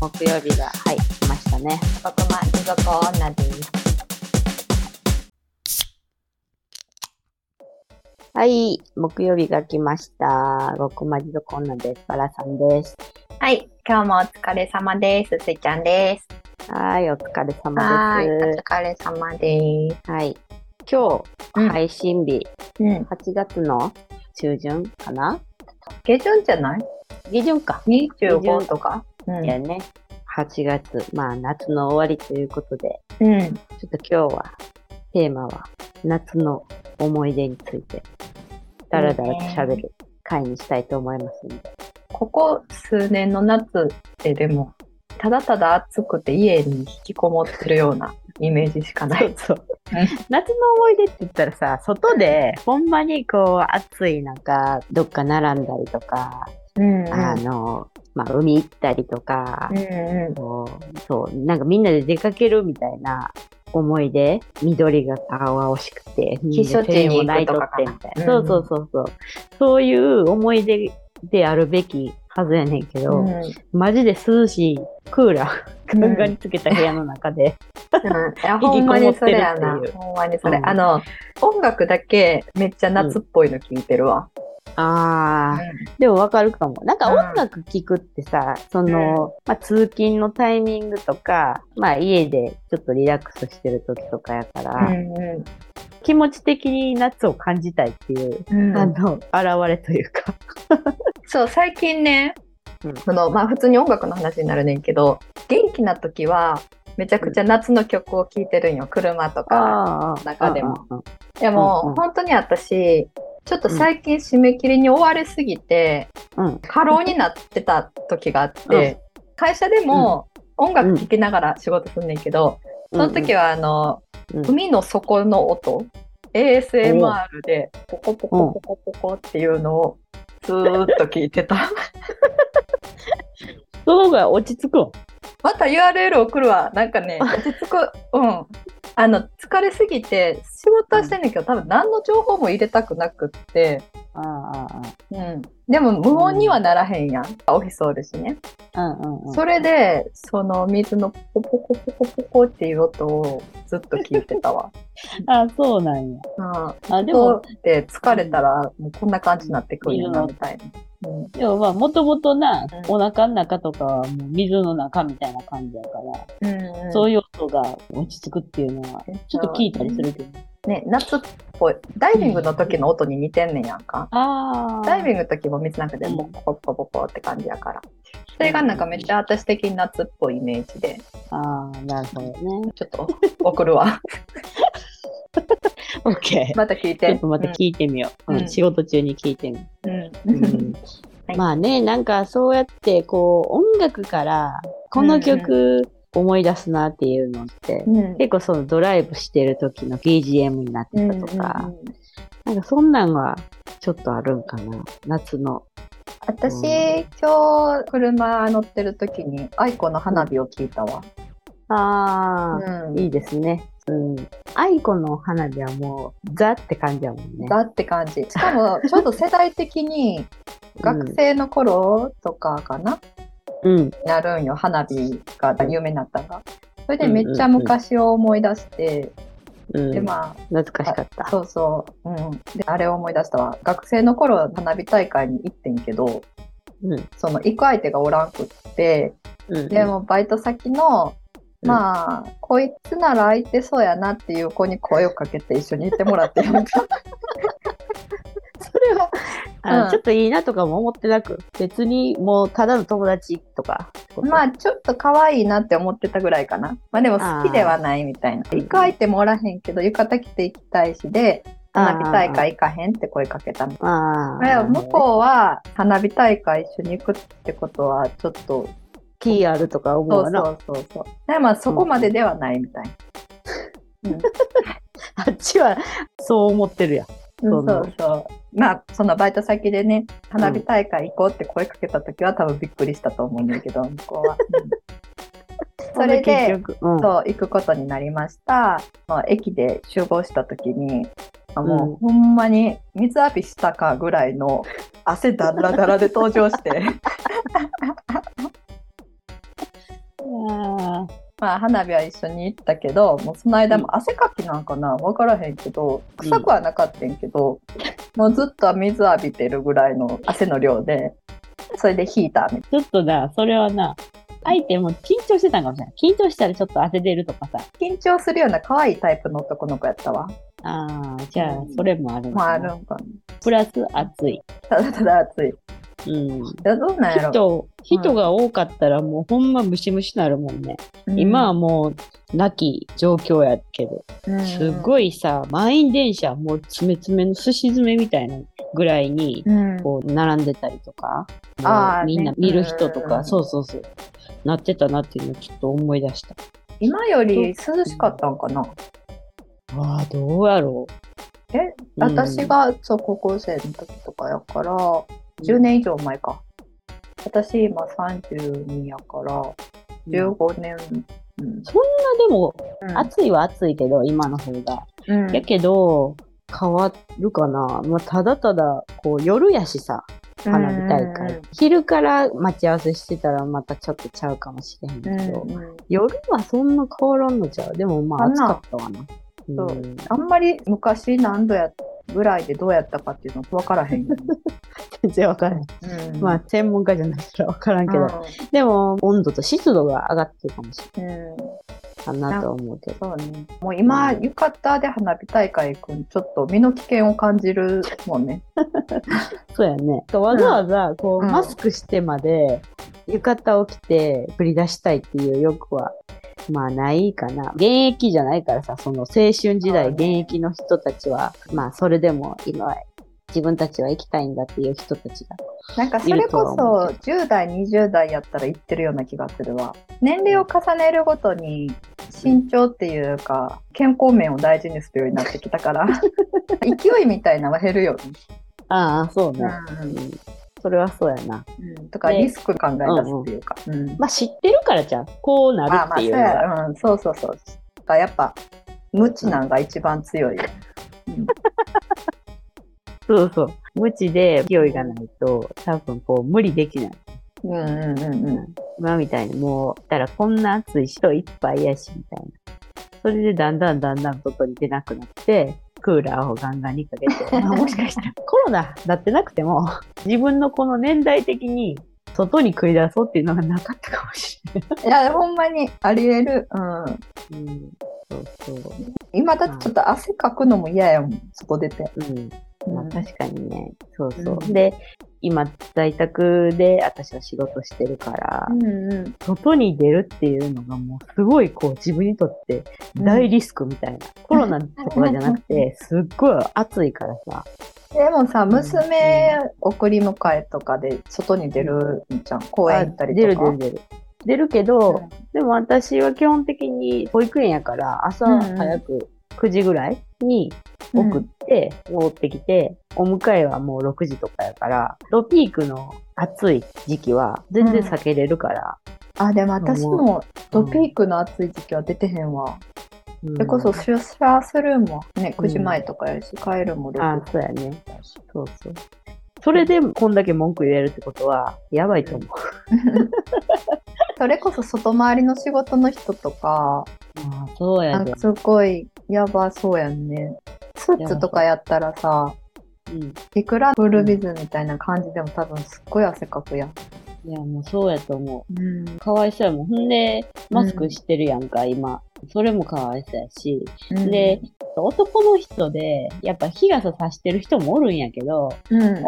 木曜日が、はい、来ましたね。僕ま持続女です。はい、木曜日が来ました。極まりどこ女です。バラさんです。はい、今日もお疲れ様です。すいちゃんです。はい、お疲れは様ーい、おです。疲れ様です。はい。今日、うん配信日、うん、8月の中旬かな？下旬じゃない？下旬か。?25 とか？うん、いやね。8月、まあ夏の終わりということで、うん、ちょっと今日は、テーマは、夏の思い出について、だらだらと喋る回にしたいと思いますので。ここ数年の夏ってでも、ただただ暑くて家に引きこもってるようなイメージしかない。そう。夏の思い出って言ったらさ、外で、ほんまにこう、暑い中、どっか並んだりとか、うん、うん、あの、まあ、海行ったりとかうん、、うん、こうそう、なんかみんなで出かけるみたいな思い出、緑が青々しくて、避暑地も泣いとってみたいな。うんそうそうそうそう。そういう思い出であるべきはずやねんけど、うんマジで涼しいクーラー、ガンガンにつけた部屋の中で、うん、いや ほんまにそれやな。ほんまにそれ。うんあの、音楽だけめっちゃ夏っぽいの聞いてるわ。ああ、でもわかるかも。なんか音楽聴くってさ、その、まあ通勤のタイミングとか、まあ家でちょっとリラックスしてる時とかやから、気持ち的に夏を感じたいっていう、あの、現れというか。そう、最近ね、うん。そのまあ普通に音楽の話になるねんけど、元気な時はめちゃくちゃ夏の曲を聴いてるんよ。車とか。あ中でも。でも、うんうん。本当に私、ちょっと最近締め切りに追われすぎて、うん。過労になってた時があって、会社でも音楽聴きながら仕事すんねんけど、その時はあの、うん。海の底の音 ASMR でポコポコポコポコっていうのを ずーっと聞いてた。その方が落ち着くわまた URL 送るわ。なんかね、落ち着く。うん。あの、疲れすぎて、仕事はしてんねんけど、多分何の情報も入れたくなくって、あああうん。でも無音にはならへんやん。オフィスおるしね。あうんうんうん。それで、その水のポコポコポコポコっていう音をずっと聞いてたわ。あそうなんや。うん。あ、ででもも、、で疲れたら、もうこんな感じになってくるんやな、うんみたいな。うん。でもまあ、もともとな、うんお腹の中とかはもう水の中みたいな感じやから、うんそういう音が落ち着くっていうのは、ちょっと聞いたりするけど。ね、夏っぽい。ダイビングの時の音に似てんねんやんか。ああ。ダイビングの時も水の中でうんボコボコボコって感じやから。それがなんかめっちゃ私的に夏っぽいイメージで、ああ、なるほどね。ちょっと 送るわ。オッケー。また聞いて。ちょっとまた聞いてみよう。うんうん仕事中に聞いてみようまあね、なんかそうやって、こう、音楽から、この曲思い出すなっていうのって、うん。結構そのドライブしてる時の BGM になってたとか、うんうんうんなんかそんなんはちょっとあるんかな。夏の。私、今日車乗ってる時に愛子の花火を聞いたわ。ああ、うんいいですね。うん。愛子の花火はもう、ザって感じやもんね。だって感じ。しかも、ちょっと世代的に、学生の頃とかかな、うん。なるんよ。花火が有名になったのが。それでめっちゃ昔を思い出して、うん。で、まあ、懐かしかった。そうそう。うん。で、あれを思い出したわ。学生の頃、花火大会に行ってんけど、うん。その、行く相手がおらんくって、うん。でも、バイト先の、うんまあ、こいつなら空いてそうやなっていう子に声をかけて一緒に行ってもらってやめた。それは、あうんちょっといいなとかも思ってなく、別にもうただの友達とか。まあ、ちょっと可愛いなって思ってたぐらいかな。まあでも好きではないみたいな。ー行く相手もおらへんけど、浴衣着て行きたいしで、花火大会行かへんって声かけたの。向こうは花火大会一緒に行くってことはちょっと気あるとか思そうな。そうそうそう。でまあそこまでではないみたいな。あっちはそう思ってるやん。うん、そそううそう。まあそのバイト先でね花火大会行こうって声かけた時は多分びっくりしたと思うんだけど向こうは。うんそれでうん。そう行くことになりました。まあ、駅で集合した時にあもう、うんほんまに水浴びしたかぐらいの汗だらだらで登場して まあ花火は一緒に行ったけど、もうその間も汗かきなんかなわからへんけど、臭くはなかったんけど、もうずっと水浴びてるぐらいの汗の量で、それでヒーターみたいちょっとな、それはな、相手も緊張してたんかもしれない。緊張したらちょっと汗出るとかさ。緊張するような可愛いタイプの男の子やったわ。ああ、じゃあ、それもあるのまあかなあるんかな。プラス暑い。ただただ暑い。うん。どうなんやろ？人、人が多かったらもうほんまムシムシなるもんね。今はもう、なき状況やけど。すい、ごいさ、満員電車、もう詰め詰めの寿司詰めみたいなぐらいに、うん、こう、並んでたりとか、あーもうみんなね見る人とか、うんそうそうそう、なってたなっていうのをちょっと思い出した。今より涼しかったんかな？ああ、どうやろう。え、うん私がそう高校生の時とかやから、10年以上前か。私今32やから、15年。うんそんなでも、うん暑いは暑いけど、今の方が。うんやけど、変わるかな。まあ、ただただ、こう、夜やしさ、花火大会。昼から待ち合わせしてたらまたちょっとちゃうかもしれへんけど、うんうん夜はそんな変わらんのちゃうでもまあ暑かったわな。そううんあんまり昔何度やぐらいでどうやったかっていうの分からへんよね。全然わからん。うんまあ専門家じゃないからわからんけど、うでも温度と湿度が上がってるかもしれないかなと思うけど。そうね。もう今、うん浴衣で花火大会行くんちょっと身の危険を感じるもんね。そうやね。わざわざこう、うんマスクしてまで浴衣を着て繰り出したいっていう欲はまあないかな。現役じゃないからさ、その青春時代現役の人たちは、まあそれでも今自分たちは行きたいんだっていう人たちが。なんかそれこそ10代、20代やったら行ってるような気がするわ。年齢を重ねるごとに身長っていうか健康面を大事にするようになってきたから勢いみたいなのは減るよね。ああ、そうね。うんそれはそうやな。うん、とかねリスク考え出すっていうか。うんまあ知ってるからじゃん。こうなるまあまあそうっていうのは。や、うん、そうそうそう。だからやっぱ無知なんが一番強いよ。うん そうそう。無知で勢いがないと、多分こう無理できない。うんうんうんうん。今みたいにもう、たらこんな暑い人いっぱいやし、みたいな。それでだんだんだんだん外に出なくなって、クーラーをガンガンにかけて、ま あもしかしたらコロナだってなくても、自分のこの年代的に外に繰り出そうっていうのがなかったかもしれない。いや、ほんまにあり得る。うん。うん、そうそう。今だってちょっと汗かくのも嫌やもん、外出て。うん。まあうん確かにね。そうそう。うんで、今、在宅で私は仕事してるから、うんうん。外に出るっていうのがもうすごいこう自分にとって大リスクみたいな。コロナとかじゃなくて、すっごい暑いからさ。でもさ、娘送り迎えとかで外に出るんじゃん。公園行ったりとか。出る出る出る。出るけど、うんでも私は基本的に保育園やから朝うんうん早く9時ぐらいに送って戻ってきて、お迎えはもう6時とかやから、ロピークの暑い時期は全然避けれるから。あ、でも私もドピークの暑い時期は出てへんわ。うんそれこそ出社するもね、9時前とかやし、帰るも6あそうやね。そうそう。それでこんだけ文句言えるってことは、やばいと思う。それこそ外回りの仕事の人とか、ああ、そうやでなんか。すごいやばそうやんね。スーツとかやったらさ、うん。いくらフルビズみたいな感じでも多分すっごい汗かくやん。いや、もうそうやと思う。うん。かわいそうやもん。ほんで、マスクしてるやんか、今。それもかわいそうやし。で、男の人で、やっぱ日傘さしてる人もおるんやけど、うん、女の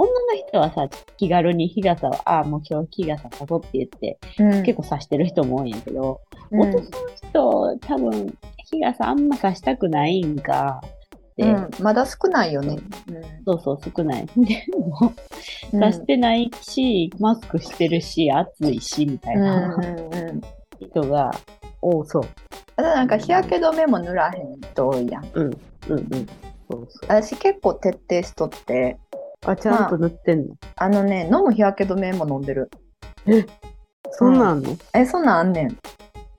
人はさ、気軽に日傘を、ああ、もう今日日傘さそうって言って、うん、結構さしてる人も多いんやけど、うん、男の人、多分、日傘あんまさしたくないんか、で、うん、まだ少ないよね。そうそう、少ない。でも、うん出してないし、マスクしてるし、暑いし、みたいうんなうんうん。人が多そう。あとなんか日焼け止めも塗らへん人多いやん。うん、うん、そうそう。私結構徹底しとって、あ、ちゃんと塗ってんの、あのね、飲む日焼け止めも飲んでる。そんなんの、え、そんなんあんねん。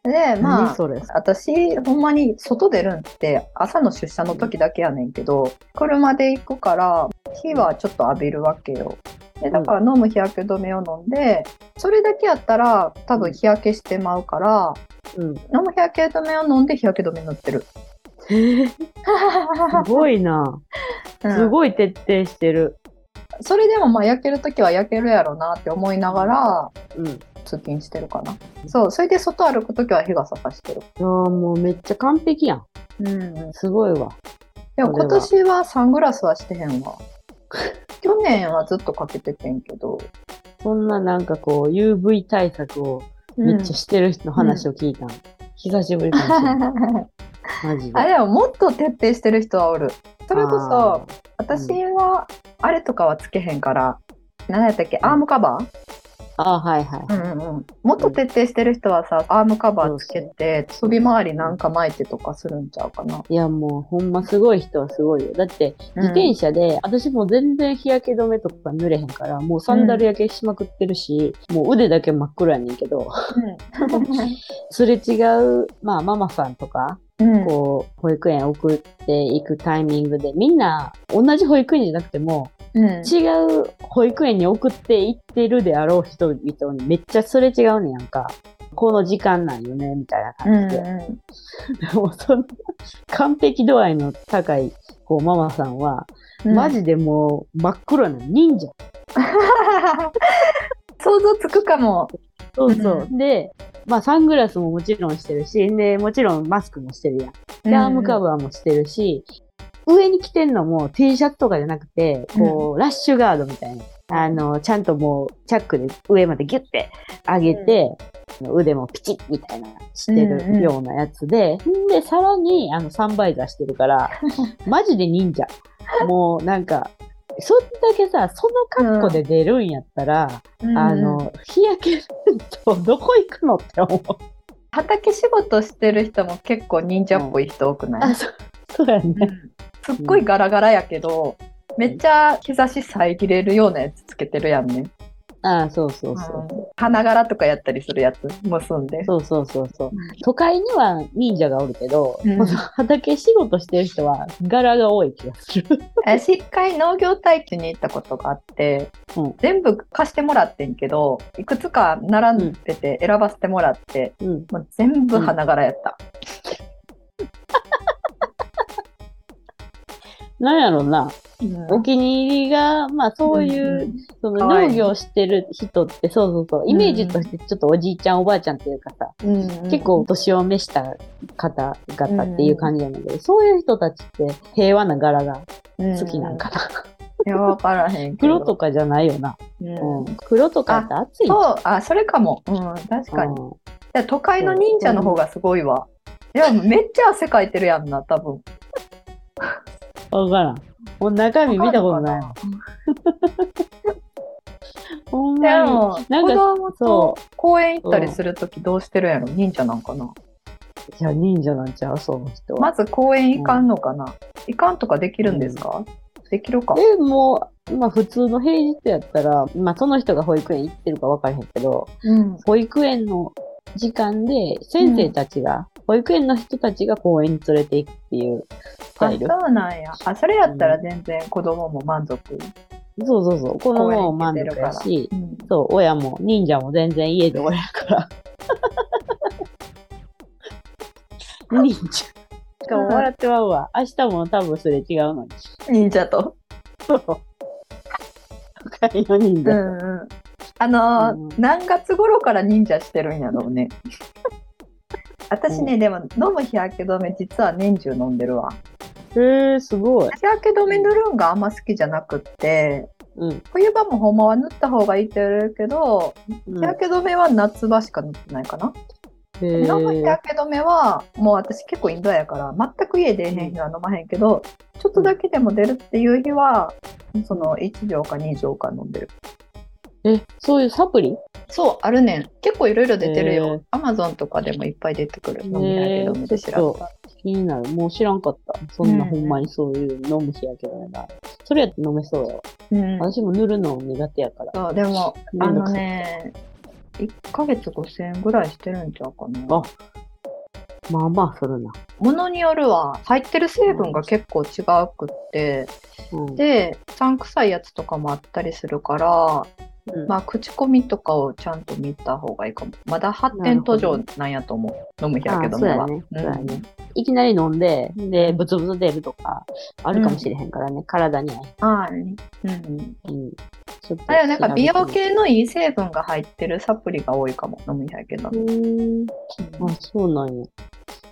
で、まあ、何それ？私、ほんまに外出るんって朝の出社の時だけやねんけど、車で行くから、火はちょっと浴びるわけよ。でだから飲む日焼け止めを飲んで、それだけやったら多分日焼けしてまうから、うん。飲む日焼け止めを飲んで日焼け止め塗ってる。すごいな。うんすごい徹底してる。それでもまあ焼けるときは焼けるやろなって思いながらうん。通勤してるかな。そう、それで外歩くときは日傘さしてる。ああ、もうめっちゃ完璧やん。うん。すごいわ。でも今年はサングラスはしてへんわ。去年はずっとかけててんけど。そんななんかこう、UV 対策をめっちゃしてる人の話を聞いたの。久しぶりかもしれない。マジで。あれはもっと徹底してる人はおる。それこあそ、私は、あれとかはつけへんから、何やったっけ、アームカバー？ああ、はいはい。うんうんうん。もっと徹底してる人はさ、アームカバーつけて、飛び回りなんか巻いてとかするんちゃうかな。いやもうほんますごい人はすごいよ。だって自転車で、私も全然日焼け止めとか塗れへんから、もうサンダル焼けしまくってるし、もう腕だけ真っ黒やねんけど、すれ違う、まあママさんとか、うん。こう、保育園送っていくタイミングで、みんな同じ保育園じゃなくても、うん。違う保育園に送って行ってるであろう人々にめっちゃすれ違うねんやんか。この時間なんよね、みたいなうん感じで。でもその完璧度合いの高いこうママさんは、うん。マジでもう真っ黒な忍者。想像つくかも。そうそう。うで、まあサングラスももちろんしてるし、で、もちろんマスクもしてるやん。で、アームカバーもしてるし、上に着てんのも T シャツとかじゃなくて、こう、ラッシュガードみたいな。あの、ちゃんともう、チャックで上までギュッて上げて、腕もピチッみたいなしてるようなやつで、んで、さらに、あの、サンバイザーしてるから、マジで忍者。もう、なんか、そんだけさ、その格好で出るんやったら、うん。あの、日焼けるとどこ行くのって思う。畑仕事してる人も結構忍者っぽい人多くない、あ、そう、そうやね。すっごいガラガラやけど、めっちゃ日差し遮れるようなやつつけてるやんね。あそうそうそう。うん花柄とかやったりするやつ結んで。そうそうそうそう。うん都会には忍者がおるけど、うん畑仕事してる人は柄が多い気がする。私一回農業体験に行ったことがあって、うん全部貸してもらってんけどいくつか並んでて選ばせてもらって、うん。もう全部花柄やった。なんやろな。うんお気に入りが、まあそういう、そのかわいい農業してる人って、そうそうそう、イメージとしてちょっとおじいちゃんおばあちゃんっていうかさ、うん結構年を召した方々っていう感じなんだけど、そういう人たちって平和な柄が好きなんかな。いや、わからへん。黒とかじゃないよな。うんうん、黒とかって暑いそう、あ、それかも。うん、確かに。都会の忍者の方がすごいわ。いや、めっちゃ汗かいてるやんな、多分。うん。わからん。もう中身見たことないわ。ほんでまに。も、なんか子供そと公園行ったりするときどうしてるんやろ？忍者なんかな？いや、忍者なんちゃう、その人は。まず公園行かんのかな？行かんとかできるんですか、できるか？でも、まあ普通の平日やったら、まあその人が保育園行ってるか分からへんけど、うん。保育園の時間で先生たちが、保育園の人たちが公園に連れて行くっていうスタあ、イル。そうなんや。あ、それやったら全然子供も満足。そうそうそう。子供も満足公園行けてるからやし、うん。そう、親も、忍者も全然家でおれるから。忍者。しかも笑ってまうわ。明日も多分すれ違うのに。忍者と。そう。都会の忍う者。んうん。あのーうん何月頃から忍者してるんやろうね。私ね、でも飲む日焼け止め実は年中飲んでるわ。へえー、すごい。日焼け止め塗るんがあんま好きじゃなくって、うん。冬場もほんまは塗った方がいいって言われるけど、うん日焼け止めは夏場しか塗ってないかな。へ飲む日ー焼け止めはもう私結構インドアやから全く家出えへん日は飲まへんけど、ちょっとだけでも出るっていう日はその1錠か2錠か飲んでる。え、そういうサプリ？そう、あるねん。結構いろいろ出てるへよ。アマゾンとかでもいっぱい出てくる。飲む日焼け止めで調べたら。気になる。もう知らんかった。そんなうんほんまにそういう飲む日焼け止めがある。それやって飲めそうやわ。うん。私も塗るの苦手やから。そう、でも、あのね、1ヶ月5000円ぐらいしてるんちゃうかな。あまあまあするな。ものによるは、入ってる成分が結構違うくって、うん。で、酸臭いやつとかもあったりするから、うんまあ、口コミとかをちゃんと見た方がいいかも。まだ発展途上なんやと思う。飲む日焼け止めは。いきなり飲んで、で、ブツブツ出るとか、あるかもしれへんからね、体には。ああね。うんうん。うん。ちょっとあれはなんか美容系のいい成分が入ってるサプリが多いかも。飲む日焼け止め。みる。うーん。あ、そうなんや。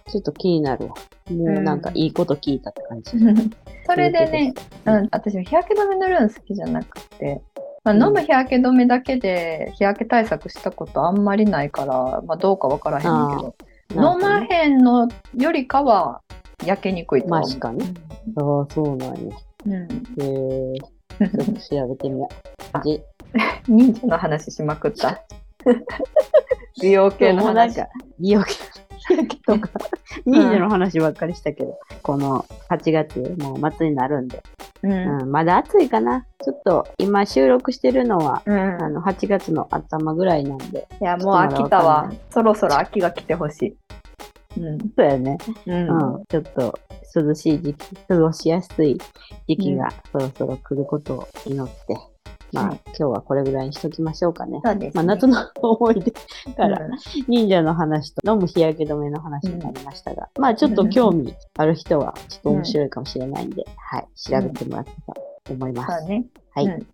ちょっと気になるわ。もうなんかいいこと聞いたって感じ。それでね、うん、私も日焼け止め塗るの好きじゃなくて、まあ、飲む日焼け止めだけで日焼け対策したことあんまりないから、まあ、どうかわからへんけど、飲まへんのよりかは焼けにくいとは思う。マジかね。ああ、そうなんや。うん。へえ。ちょっと調べてみよう。味忍者の話しまくった。美容系の話。美容系日焼けとか、忍者の話ばっかりしたけど、この8月、もう末になるんで、うん。うん、まだ暑いかな。ちょっと今収録してるのは、うんあの、8月の頭ぐらいなんで、いや、もう飽きたわ。そろそろ秋が来てほしい。うん。そうやね。う。うんん、ちょっと涼しい時期、過ごしやすい時期がそろそろ来ることを祈って、まあ、はい今日はこれぐらいにしときましょうかね。そうです、まあ、夏の思い出から、うん忍者の話と飲む日焼け止めの話になりましたが、まあちょっと興味ある人はちょっと面白いかもしれないんで、はい、調べてもらったと思います。ね。はい、うん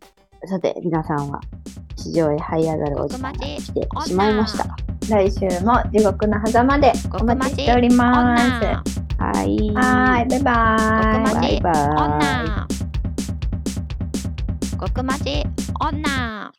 さて、皆さんは地上へ這い上がるお時間が来てしまいました。来週も地獄の狭間でお待ちしております。はい。はーい、バイバーイ。バイバイ。国町女。